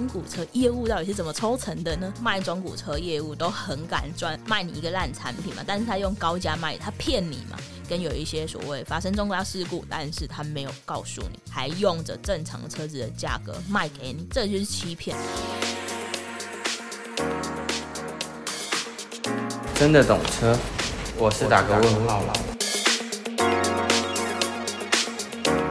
中古车业务到底是怎么抽成的呢？卖中古车业务都很敢赚，卖你一个烂产品嘛，但是他用高价卖，他骗你嘛。跟有一些所谓发生重大事故，但是他没有告诉你，还用着正常车子的价格卖给你，这就是欺骗。真的懂车，我是打个问号了。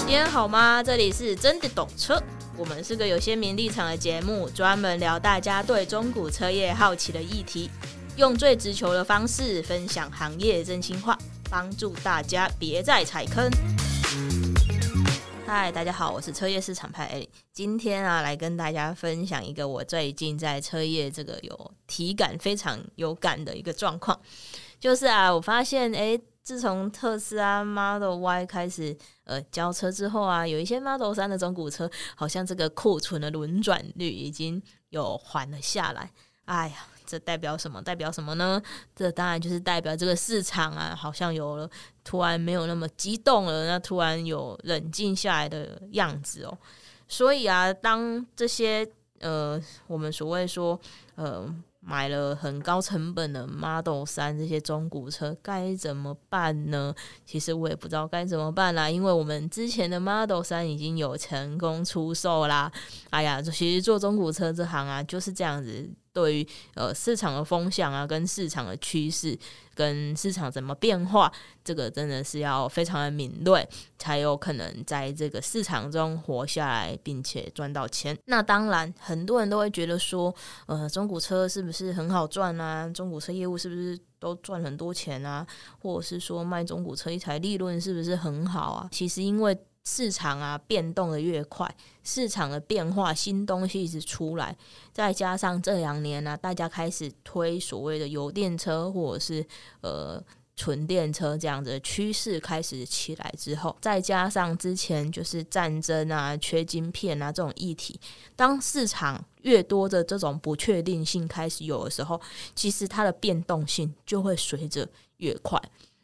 今天好吗？这里是真的懂车，我们是个有鲜明立场的节目，专门聊大家对中古车业好奇的议题，用最直球的方式分享行业真心话。帮助大家别再踩坑。嗨，大家好，我是车业市场派 A。今天啊，来跟大家分享一个我最近在车业这个有体感非常有感的一个状况，就是啊，我发现哎，自从特斯拉 Model Y 开始呃交车之后啊，有一些 Model 3的中古车，好像这个库存的轮转率已经有缓了下来。哎呀。这代表什么？代表什么呢？这当然就是代表这个市场啊，好像有了突然没有那么激动了，那突然有冷静下来的样子哦。所以啊，当这些呃，我们所谓说呃。买了很高成本的 Model 三这些中古车该怎么办呢？其实我也不知道该怎么办啦，因为我们之前的 Model 三已经有成功出售啦。哎呀，其实做中古车这行啊，就是这样子。对于呃市场的风向啊，跟市场的趋势，跟市场怎么变化，这个真的是要非常的敏锐，才有可能在这个市场中活下来，并且赚到钱。那当然，很多人都会觉得说，呃，中古车是不是很好赚啊？中古车业务是不是都赚很多钱啊？或者是说卖中古车一台利润是不是很好啊？其实因为市场啊变动的越快，市场的变化，新东西一直出来，再加上这两年呢、大家开始推所谓的油电车或者是呃纯电车这样子的趋势开始起来之后，再加上之前就是战争啊、缺晶片啊这种议题，当市场越多的这种不确定性开始有的时候，其实它的变动性就会随着越快。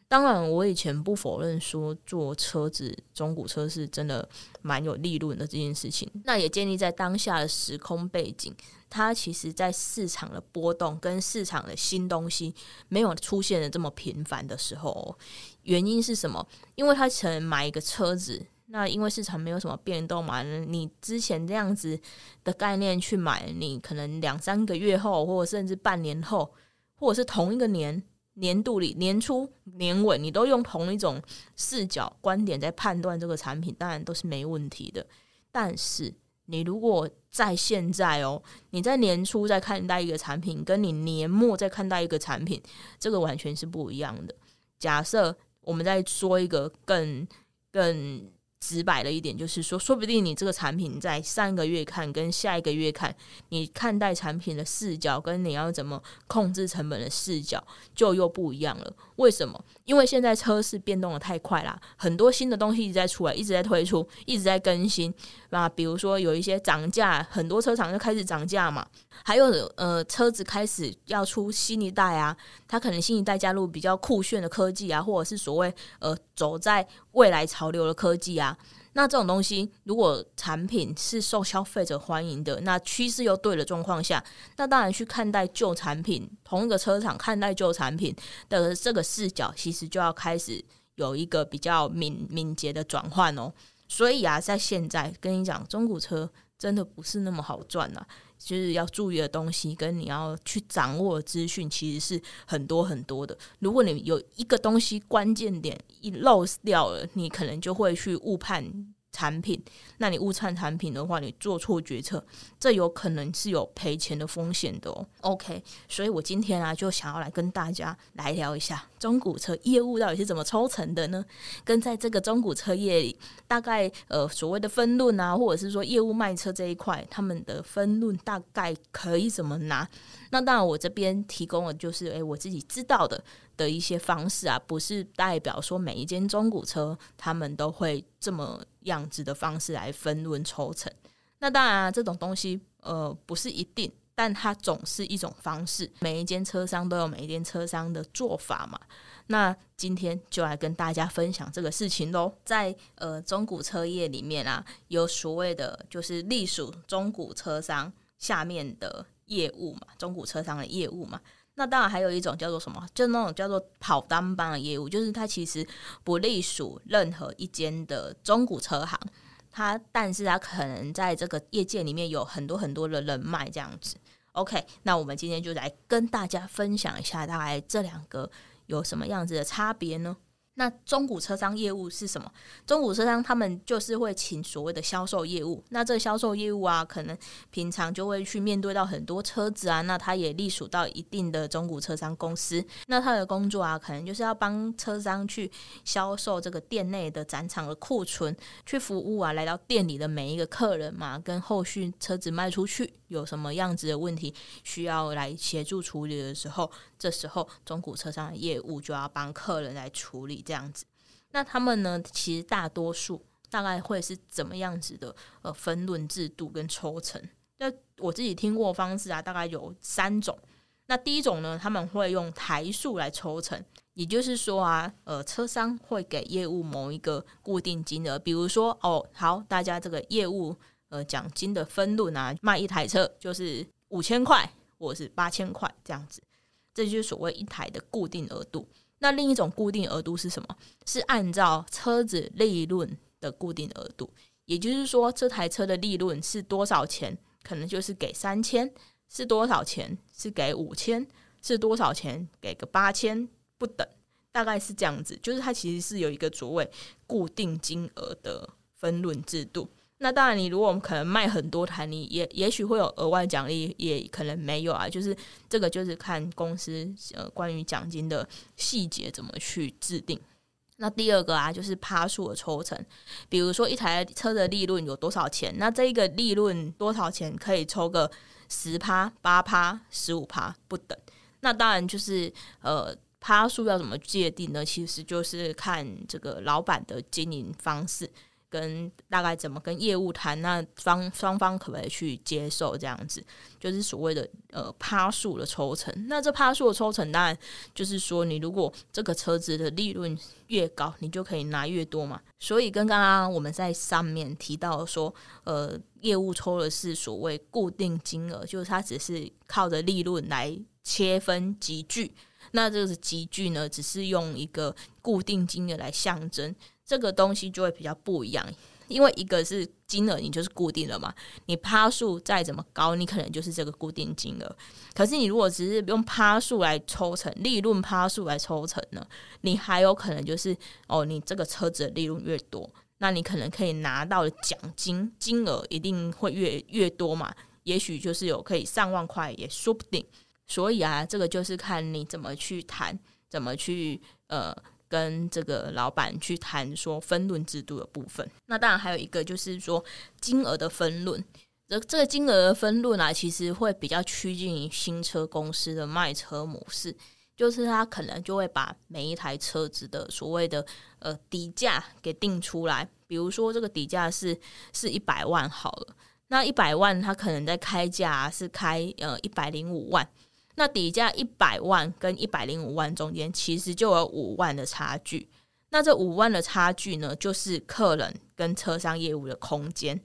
当然，我以前不否认说做车子中古车是真的蛮有利润的这件事情。那也建立在当下的时空背景，它其实在市场的波动跟市场的新东西没有出现的这么频繁的时候，原因是什么？因为他可能买一个车子，那因为市场没有什么变动嘛，你之前这样子的概念去买，你可能两三个月后，或者甚至半年后，或者是同一个年。年度里年初年尾，你都用同一种视角观点在判断这个产品，当然都是没问题的。但是你如果在现在哦，你在年初在看待一个产品，跟你年末在看待一个产品，这个完全是不一样的。假设我们再说一个更更。直白了一点就是说，说不定你这个产品在上个月看跟下一个月看，你看待产品的视角跟你要怎么控制成本的视角就又不一样了。为什么？因为现在车市变动的太快啦，很多新的东西一直在出来，一直在推出，一直在更新。那比如说有一些涨价，很多车厂就开始涨价嘛。还有呃，车子开始要出新一代啊，它可能新一代加入比较酷炫的科技啊，或者是所谓呃走在未来潮流的科技啊。那这种东西，如果产品是受消费者欢迎的，那趋势又对的状况下，那当然去看待旧产品，同一个车厂看待旧产品的这个视角，其实就要开始有一个比较敏敏捷的转换哦。所以啊，在现在跟你讲，中古车真的不是那么好赚啊，就是要注意的东西跟你要去掌握的资讯，其实是很多很多的。如果你有一个东西关键点一漏掉了，你可能就会去误判。产品，那你误判产品的话，你做错决策，这有可能是有赔钱的风险的哦。OK，所以我今天啊，就想要来跟大家来聊一下中古车业务到底是怎么抽成的呢？跟在这个中古车业里，大概呃所谓的分论啊，或者是说业务卖车这一块，他们的分论大概可以怎么拿？那当然，我这边提供的就是诶，我自己知道的。的一些方式啊，不是代表说每一间中古车他们都会这么样子的方式来分论抽成。那当然，这种东西呃不是一定，但它总是一种方式。每一间车商都有每一间车商的做法嘛。那今天就来跟大家分享这个事情喽。在呃中古车业里面啊，有所谓的就是隶属中古车商下面的业务嘛，中古车商的业务嘛。那当然还有一种叫做什么，就那种叫做跑单帮的业务，就是它其实不隶属任何一间的中古车行，他但是他可能在这个业界里面有很多很多的人脉这样子。OK，那我们今天就来跟大家分享一下，大概这两个有什么样子的差别呢？那中古车商业务是什么？中古车商他们就是会请所谓的销售业务。那这销售业务啊，可能平常就会去面对到很多车子啊。那他也隶属到一定的中古车商公司。那他的工作啊，可能就是要帮车商去销售这个店内的展场的库存，去服务啊，来到店里的每一个客人嘛，跟后续车子卖出去有什么样子的问题需要来协助处理的时候，这时候中古车商的业务就要帮客人来处理。这样子，那他们呢？其实大多数大概会是怎么样子的？呃，分论制度跟抽成。那我自己听过方式啊，大概有三种。那第一种呢，他们会用台数来抽成，也就是说啊，呃，车商会给业务某一个固定金额，比如说哦，好，大家这个业务呃奖金的分论啊，卖一台车就是五千块或是八千块这样子，这就是所谓一台的固定额度。那另一种固定额度是什么？是按照车子利润的固定额度，也就是说，这台车的利润是多少钱，可能就是给三千；是多少钱，是给五千；是多少钱，给个八千不等，大概是这样子。就是它其实是有一个所谓固定金额的分润制度。那当然，你如果我们可能卖很多台，你也也许会有额外奖励，也可能没有啊。就是这个，就是看公司呃关于奖金的细节怎么去制定。那第二个啊，就是趴数的抽成，比如说一台车的利润有多少钱，那这一个利润多少钱可以抽个十趴、八趴、十五趴不等。那当然就是呃趴数要怎么界定呢？其实就是看这个老板的经营方式。跟大概怎么跟业务谈，那方双方可不可以去接受这样子，就是所谓的呃趴数的抽成。那这趴数的抽成，当然就是说，你如果这个车子的利润越高，你就可以拿越多嘛。所以跟刚刚我们在上面提到说，呃，业务抽的是所谓固定金额，就是它只是靠着利润来切分集聚。那这个集聚呢，只是用一个固定金额来象征。这个东西就会比较不一样，因为一个是金额，你就是固定的嘛。你趴数再怎么高，你可能就是这个固定金额。可是你如果只是用趴数来抽成，利润趴数来抽成呢，你还有可能就是哦，你这个车子的利润越多，那你可能可以拿到的奖金金额一定会越越多嘛。也许就是有可以上万块也说不定。所以啊，这个就是看你怎么去谈，怎么去呃。跟这个老板去谈说分论制度的部分，那当然还有一个就是说金额的分论。这这个金额的分论啊，其实会比较趋近于新车公司的卖车模式，就是他可能就会把每一台车子的所谓的呃底价给定出来，比如说这个底价是是一百万好了，那一百万他可能在开价是开呃一百零五万。那底价一百万跟一百零五万中间，其实就有五万的差距。那这五万的差距呢，就是客人跟车商业务的空间。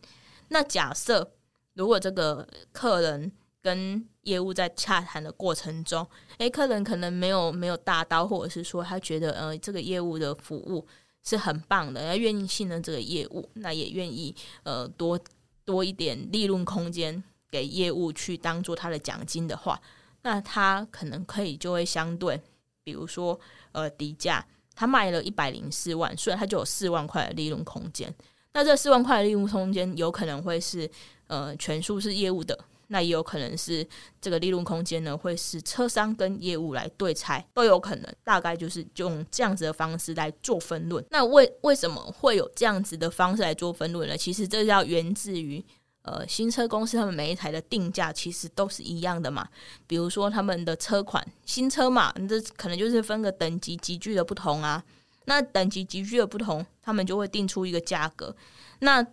那假设如果这个客人跟业务在洽谈的过程中，诶，客人可能没有没有大刀，或者是说他觉得呃这个业务的服务是很棒的，他愿意信任这个业务，那也愿意呃多多一点利润空间给业务去当做他的奖金的话。那他可能可以就会相对，比如说呃底价，他卖了一百零四万，所以他就有四万块的利润空间。那这四万块的利润空间有可能会是呃全数是业务的，那也有可能是这个利润空间呢会是车商跟业务来对拆，都有可能。大概就是用这样子的方式来做分论。那为为什么会有这样子的方式来做分论呢？其实这要源自于。呃，新车公司他们每一台的定价其实都是一样的嘛。比如说他们的车款新车嘛，这可能就是分个等级级距的不同啊。那等级级距的不同，他们就会定出一个价格。那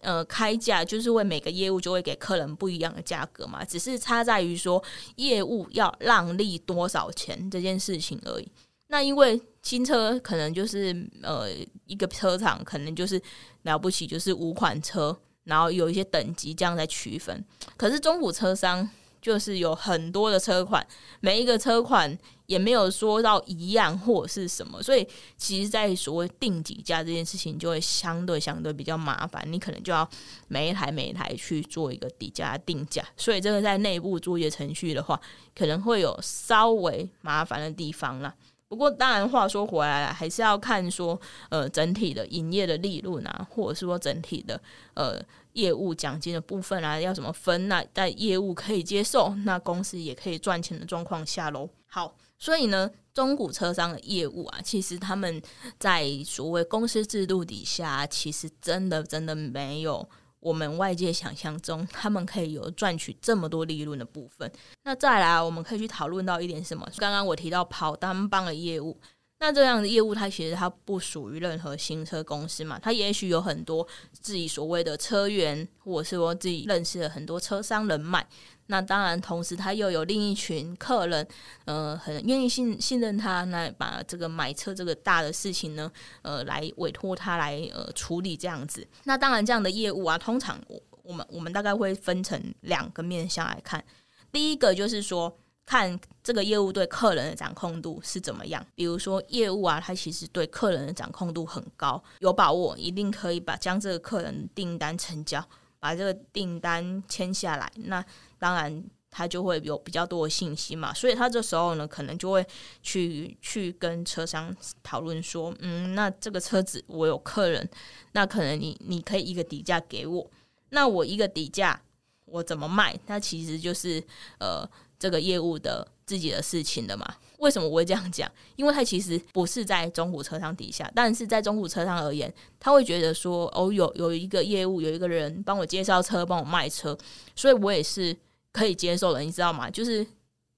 呃，开价就是为每个业务就会给客人不一样的价格嘛，只是差在于说业务要让利多少钱这件事情而已。那因为新车可能就是呃一个车厂可能就是了不起就是五款车。然后有一些等级这样在区分。可是中古车商就是有很多的车款，每一个车款也没有说到一样或是什么，所以其实，在所谓定底价这件事情，就会相对相对比较麻烦。你可能就要每一台每一台去做一个底价定价，所以这个在内部作业程序的话，可能会有稍微麻烦的地方啦。不过，当然话说回来了，还是要看说，呃，整体的营业的利润啊，或者是说整体的呃业务奖金的部分啊，要怎么分？那在业务可以接受，那公司也可以赚钱的状况下喽。好，所以呢，中古车商的业务啊，其实他们在所谓公司制度底下，其实真的真的没有。我们外界想象中，他们可以有赚取这么多利润的部分。那再来，我们可以去讨论到一点什么？刚刚我提到跑单帮的业务，那这样的业务，它其实它不属于任何新车公司嘛，它也许有很多自己所谓的车源，或者是说自己认识了很多车商人脉。那当然，同时他又有另一群客人，呃，很愿意信信任他，那把这个买车这个大的事情呢，呃，来委托他来呃处理这样子。那当然，这样的业务啊，通常我我们我们大概会分成两个面向来看。第一个就是说，看这个业务对客人的掌控度是怎么样。比如说，业务啊，他其实对客人的掌控度很高，有把握一定可以把将这个客人订单成交，把这个订单签下来。那当然，他就会有比较多的信息嘛，所以他这时候呢，可能就会去去跟车商讨论说，嗯，那这个车子我有客人，那可能你你可以一个底价给我，那我一个底价我怎么卖？那其实就是呃这个业务的自己的事情的嘛。为什么我会这样讲？因为他其实不是在中古车商底下，但是在中古车商而言，他会觉得说，哦，有有一个业务，有一个人帮我介绍车，帮我卖车，所以我也是。可以接受的，你知道吗？就是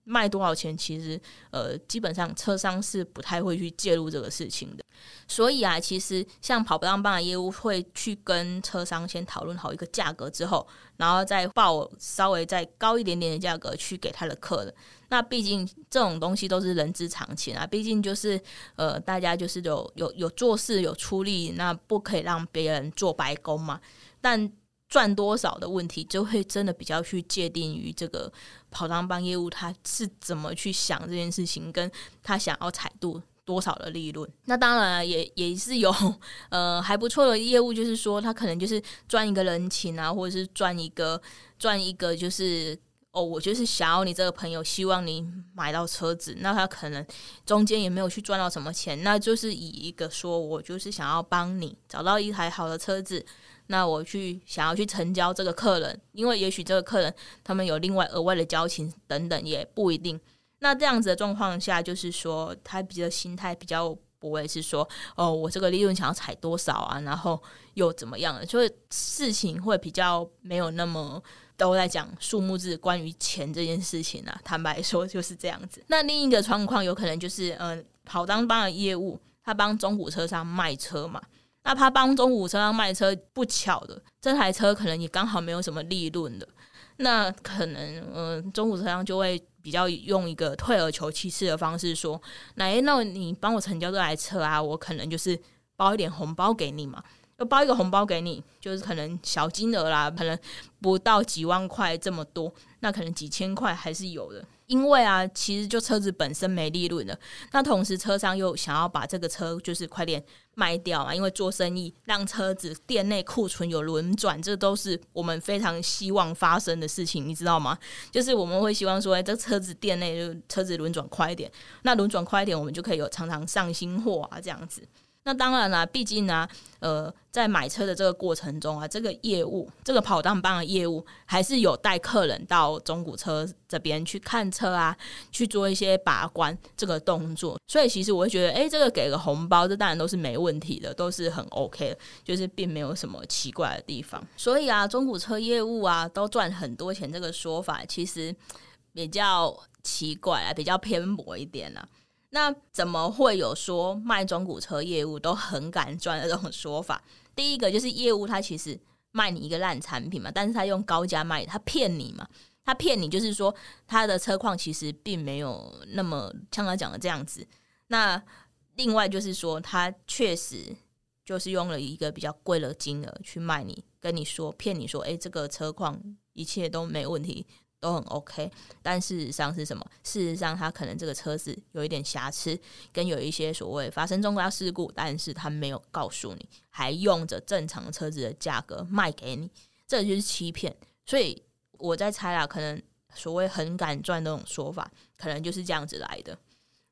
卖多少钱，其实呃，基本上车商是不太会去介入这个事情的。所以啊，其实像跑不当棒的业务会去跟车商先讨论好一个价格之后，然后再报稍微再高一点点的价格去给他的客人。那毕竟这种东西都是人之常情啊，毕竟就是呃，大家就是有有有做事有出力，那不可以让别人做白工嘛。但赚多少的问题，就会真的比较去界定于这个跑当帮业务他是怎么去想这件事情，跟他想要踩度多少的利润。那当然也也是有呃还不错的业务，就是说他可能就是赚一个人情啊，或者是赚一个赚一个就是哦，我就是想要你这个朋友，希望你买到车子，那他可能中间也没有去赚到什么钱，那就是以一个说我就是想要帮你找到一台好的车子。那我去想要去成交这个客人，因为也许这个客人他们有另外额外的交情等等，也不一定。那这样子的状况下，就是说他比较心态比较不会是说哦，我这个利润想要踩多少啊，然后又怎么样的，所以事情会比较没有那么都在讲数目字，关于钱这件事情啊。坦白说就是这样子。那另一个状况有可能就是，嗯、跑当帮的业务，他帮中古车商卖车嘛。那他帮中古车商卖车，不巧的，这台车可能也刚好没有什么利润的，那可能嗯、中古车商就会比较用一个退而求其次的方式说，那诶，那你帮我成交这台车啊，我可能就是包一点红包给你嘛，就包一个红包给你，就是可能小金额啦，可能不到几万块这么多，那可能几千块还是有的。因为啊，其实就车子本身没利润了，那同时车商又想要把这个车就是快点卖掉嘛，因为做生意让车子店内库存有轮转，这都是我们非常希望发生的事情，你知道吗？就是我们会希望说，哎，这车子店内就车子轮转快一点，那轮转快一点，我们就可以有常常上新货啊，这样子。那当然啦，毕竟呢、呃，在买车的这个过程中啊，这个业务，这个跑当帮的业务，还是有带客人到中古车这边去看车啊，去做一些把关这个动作。所以其实我会觉得，哎，这个给个红包，这当然都是没问题的，都是很 OK 的，就是并没有什么奇怪的地方。所以啊，中古车业务啊，都赚很多钱，这个说法其实比较奇怪啊，比较偏薄一点啊。那怎么会有说卖中古车业务都很敢赚的这种说法？第一个就是业务，他其实卖你一个烂产品嘛，但是他用高价卖，他骗你嘛，他骗你就是说他的车况其实并没有那么像他讲的这样子。那另外就是说，他确实就是用了一个比较贵的金额去卖你跟你说骗你说，诶，这个车况一切都没问题。都很 OK，但事实上是什么？事实上，他可能这个车子有一点瑕疵，跟有一些所谓发生重大事故，但是他没有告诉你，还用着正常车子的价格卖给你，这就是欺骗。所以我在猜啦，可能所谓很敢赚那种说法，可能就是这样子来的。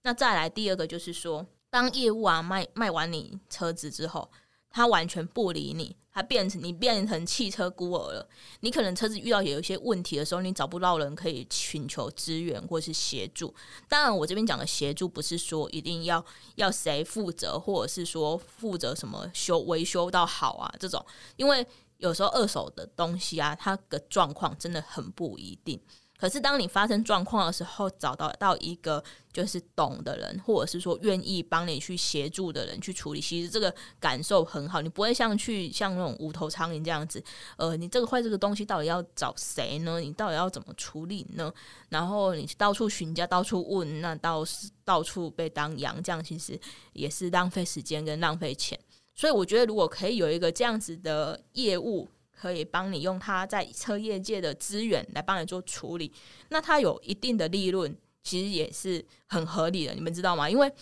那再来第二个就是说，当业务啊卖卖完你车子之后，他完全不理你。他变成你变成汽车孤儿了。你可能车子遇到有一些问题的时候，你找不到人可以寻求支援或是协助。当然，我这边讲的协助不是说一定要要谁负责，或者是说负责什么修维修到好啊这种。因为有时候二手的东西啊，它的状况真的很不一定。可是，当你发生状况的时候，找到到一个就是懂的人，或者是说愿意帮你去协助的人去处理，其实这个感受很好。你不会像去像那种无头苍蝇这样子，呃，你这个坏这个东西到底要找谁呢？你到底要怎么处理呢？然后你到处询价，到处问，那到到处被当羊，这样其实也是浪费时间跟浪费钱。所以，我觉得如果可以有一个这样子的业务。可以帮你用他在车业界的资源来帮你做处理，那他有一定的利润，其实也是很合理的，你们知道吗？因为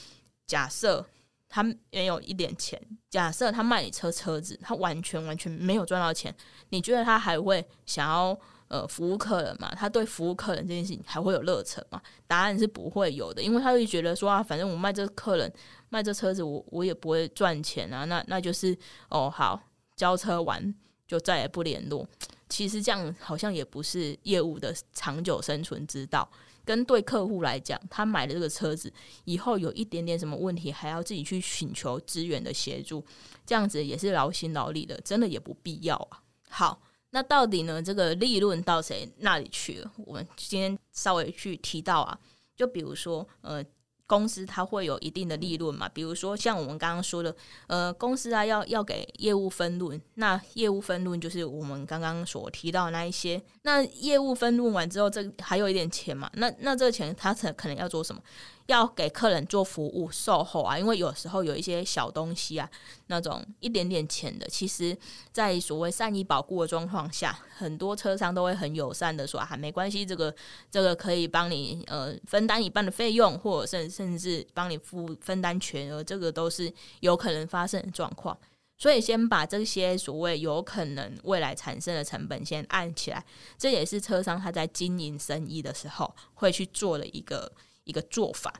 假设他没有一点钱，假设他卖你车车子，他完全完全没有赚到钱，你觉得他还会想要呃服务客人吗？他对服务客人这件事情还会有热忱吗？答案是不会有的，因为他会觉得说啊，反正我卖这个客人卖这车子我，我我也不会赚钱啊，那那就是哦好交车完。就再也不联络，其实这样好像也不是业务的长久生存之道。跟对客户来讲，他买了这个车子以后有一点点什么问题，还要自己去寻求资源的协助，这样子也是劳心劳力的，真的也不必要啊。好，那到底呢，这个利润到谁那里去了？我们今天稍微去提到啊，就比如说呃。公司它会有一定的利润嘛？比如说像我们刚刚说的，呃，公司啊要要给业务分润，那业务分润就是我们刚刚所提到那一些。那业务分润完之后，这还有一点钱嘛？那那这个钱他才可能要做什么？要给客人做服务售后啊，因为有时候有一些小东西啊，那种一点点钱的，其实，在所谓善意保固的状况下，很多车商都会很友善的说啊，没关系，这个这个可以帮你呃分担一半的费用，或者甚甚至帮你付分担全额，这个都是有可能发生的状况。所以先把这些所谓有可能未来产生的成本先按起来，这也是车商他在经营生意的时候会去做的一个。一个做法，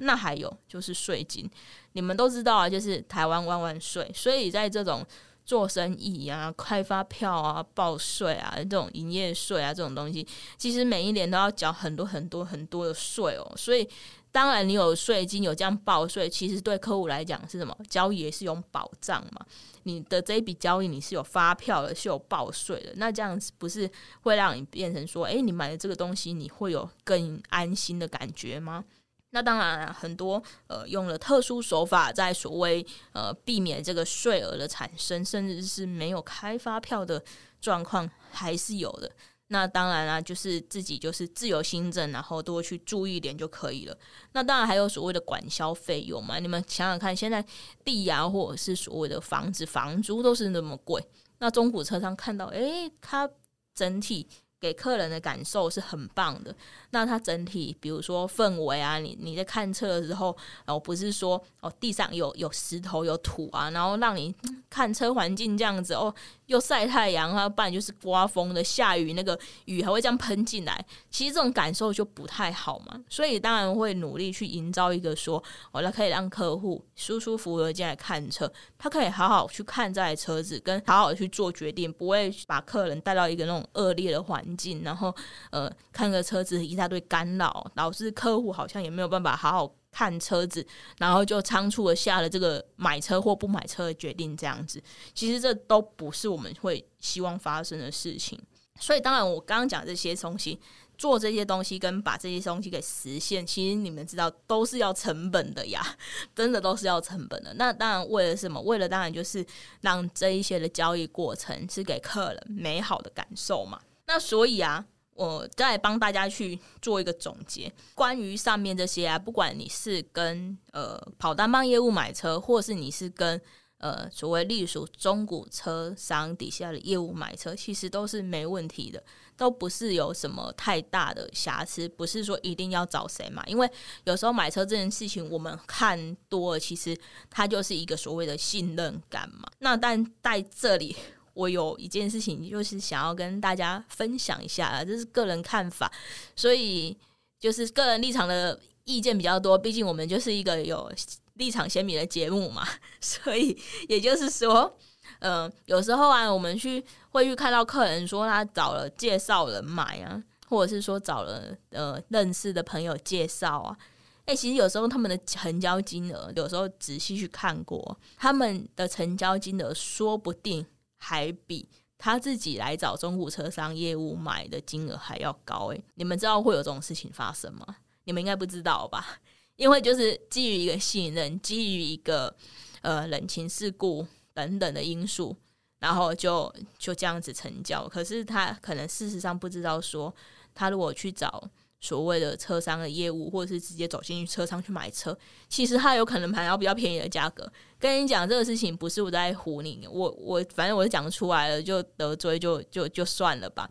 那还有就是税金，你们都知道啊，就是台湾万万税，所以在这种做生意啊、开发票啊、报税啊、这种营业税啊这种东西，其实每一年都要缴很多很多很多的税哦。所以当然你有税金，有这样报税，其实对客户来讲是什么？交易也是有保障嘛。你的这一笔交易你是有发票的，是有报税的，那这样子不是会让你变成说，诶，你买的这个东西你会有更安心的感觉吗？那当然，很多呃用了特殊手法在所谓呃避免这个税额的产生，甚至是没有开发票的状况还是有的。那当然啦、就是自己就是自由新政，然后多去注意一点就可以了。那当然还有所谓的管销费用嘛，你们想想看，现在地啊，或者是所谓的房子房租都是那么贵，那中古车商看到，诶，它整体。给客人的感受是很棒的。那它整体，比如说氛围啊，你你在看车的时候，哦，不是说哦地上有有石头有土啊，然后让你看车环境这样子哦，又晒太阳啊，不然就是刮风的下雨，那个雨还会这样喷进来，其实这种感受就不太好嘛。所以当然会努力去营造一个说，哦，那可以让客户舒舒服服的进来看车，他可以好好去看这台车子，跟好好去做决定，不会把客人带到一个那种恶劣的环境，然后呃看个车子一大堆干扰，导致客户好像也没有办法好好看车子，然后就仓促的下了这个买车或不买车的决定，这样子，其实这都不是我们会希望发生的事情。所以当然，我刚刚讲这些东西，做这些东西跟把这些东西给实现，其实你们知道都是要成本的呀，真的都是要成本的。那当然为了什么？为了当然就是让这一些的交易过程是给客人美好的感受嘛。那所以啊，我再帮大家去做一个总结，关于上面这些啊，不管你是跟呃跑单帮业务买车，或是你是跟呃所谓隶属中古车商底下的业务买车，其实都是没问题的，都不是有什么太大的瑕疵，不是说一定要找谁买，因为有时候买车这件事情，我们看多了，其实它就是一个所谓的信任感嘛。那但在这里。我有一件事情，就是想要跟大家分享一下，这是个人看法，所以就是个人立场的意见比较多。毕竟我们就是一个有立场鲜明的节目嘛，所以也就是说，嗯、有时候啊，我们去会去看到客人说他找了介绍人买啊，或者是说找了呃认识的朋友介绍啊，哎、其实有时候他们的成交金额，有时候仔细去看过，他们的成交金额说不定。还比他自己来找中古车商业务买的金额还要高诶，你们知道会有这种事情发生吗？你们应该不知道吧？因为就是基于一个信任，基于一个呃人情世故等等的因素，然后就就这样子成交。可是他可能事实上不知道说，他如果去找。所谓的车商的业务，或者是直接走进去车商去买车，其实他有可能买到比较便宜的价格。跟你讲这个事情，不是我在唬你，我我反正我就讲出来了，就得罪就就就算了吧。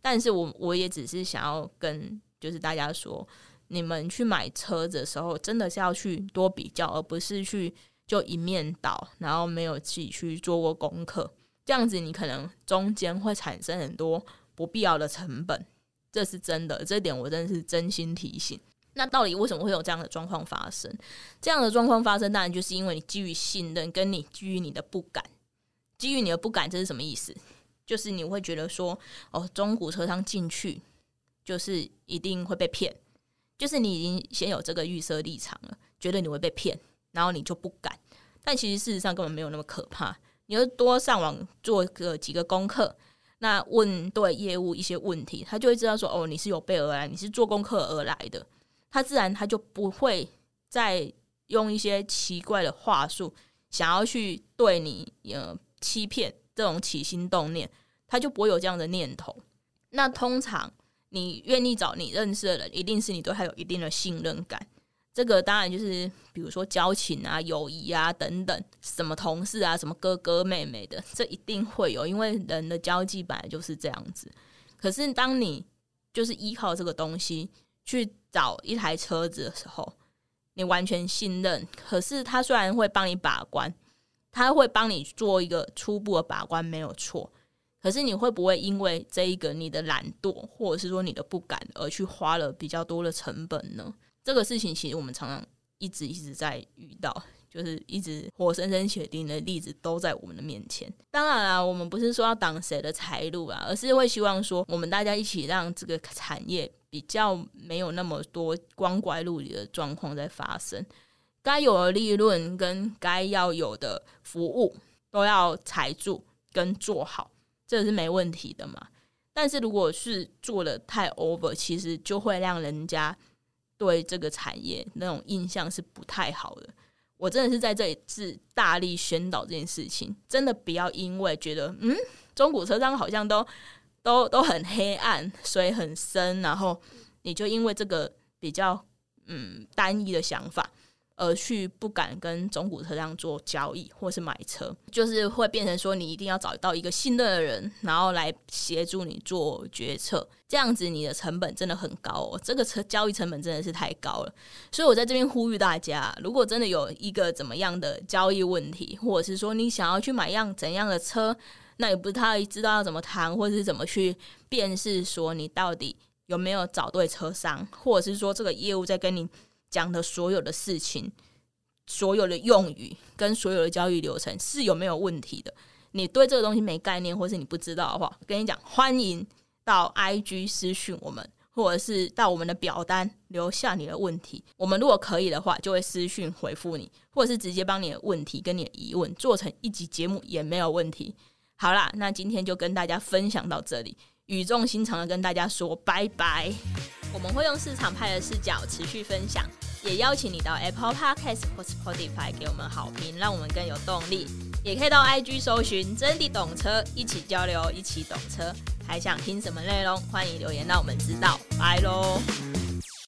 但是我我也只是想要跟就是大家说，你们去买车的时候，真的是要去多比较，而不是去就一面倒，然后没有自己去做过功课，这样子你可能中间会产生很多不必要的成本。这是真的，这点我真的是真心提醒。那到底为什么会有这样的状况发生？这样的状况发生，当然就是因为你基于信任，跟你基于你的不敢，基于你的不敢，这是什么意思？就是你会觉得说，哦，中古车商进去就是一定会被骗，就是你已经先有这个预设立场了，觉得你会被骗，然后你就不敢。但其实事实上根本没有那么可怕，你要多上网做个几个功课。那问对业务一些问题，他就会知道说，哦，你是有备而来，你是做功课而来的，他自然他就不会再用一些奇怪的话术，想要去对你呃欺骗这种起心动念，他就不会有这样的念头。那通常你愿意找你认识的人，一定是你对他有一定的信任感。这个当然就是，比如说交情啊、友谊啊等等，什么同事啊、什么哥哥妹妹的，这一定会有，因为人的交际本来就是这样子。可是当你就是依靠这个东西去找一台车子的时候，你完全信任。可是他虽然会帮你把关，他会帮你做一个初步的把关，没有错。可是你会不会因为这一个你的懒惰，或者是说你的不敢，而去花了比较多的成本呢？这个事情其实我们常常一直一直在遇到，就是一直活生生写定的例子都在我们的面前。当然啦，我们不是说要挡谁的财路啊，而是会希望说我们大家一起让这个产业比较没有那么多光怪陆离的状况在发生。该有的利润跟该要有的服务都要踩住跟做好，这是没问题的嘛。但是如果是做的太 over，其实就会让人家。对这个产业那种印象是不太好的，我真的是在这里是大力宣导这件事情，真的不要因为觉得嗯，中古车商好像都都都很黑暗，水很深，然后你就因为这个比较嗯单一的想法。而去不敢跟中古车商做交易或是买车，就是会变成说你一定要找到一个信任的人，然后来协助你做决策，这样子你的成本真的很高哦，这个车交易成本真的是太高了。所以我在这边呼吁大家，如果真的有一个怎么样的交易问题，或者是说你想要去买样怎样的车，那也不太知道要怎么谈，或者是怎么去辨识说你到底有没有找对车商，或者是说这个业务在跟你。讲的所有的事情，所有的用语跟所有的交易流程是有没有问题的？你对这个东西没概念，或是你不知道的话，我跟你讲，欢迎到 IG 私讯我们，或者是到我们的表单留下你的问题。我们如果可以的话，就会私讯回复你，或者是直接帮你的问题跟你的疑问做成一集节目也没有问题。好啦，那今天就跟大家分享到这里，语重心长的跟大家说拜拜。我们会用市场派的视角持续分享，也邀请你到 Apple Podcast 或 Spotify 给我们好评，让我们更有动力。也可以到 IG 搜寻“真的懂车”，一起交流，一起懂车。还想听什么内容？欢迎留言让我们知道。拜喽！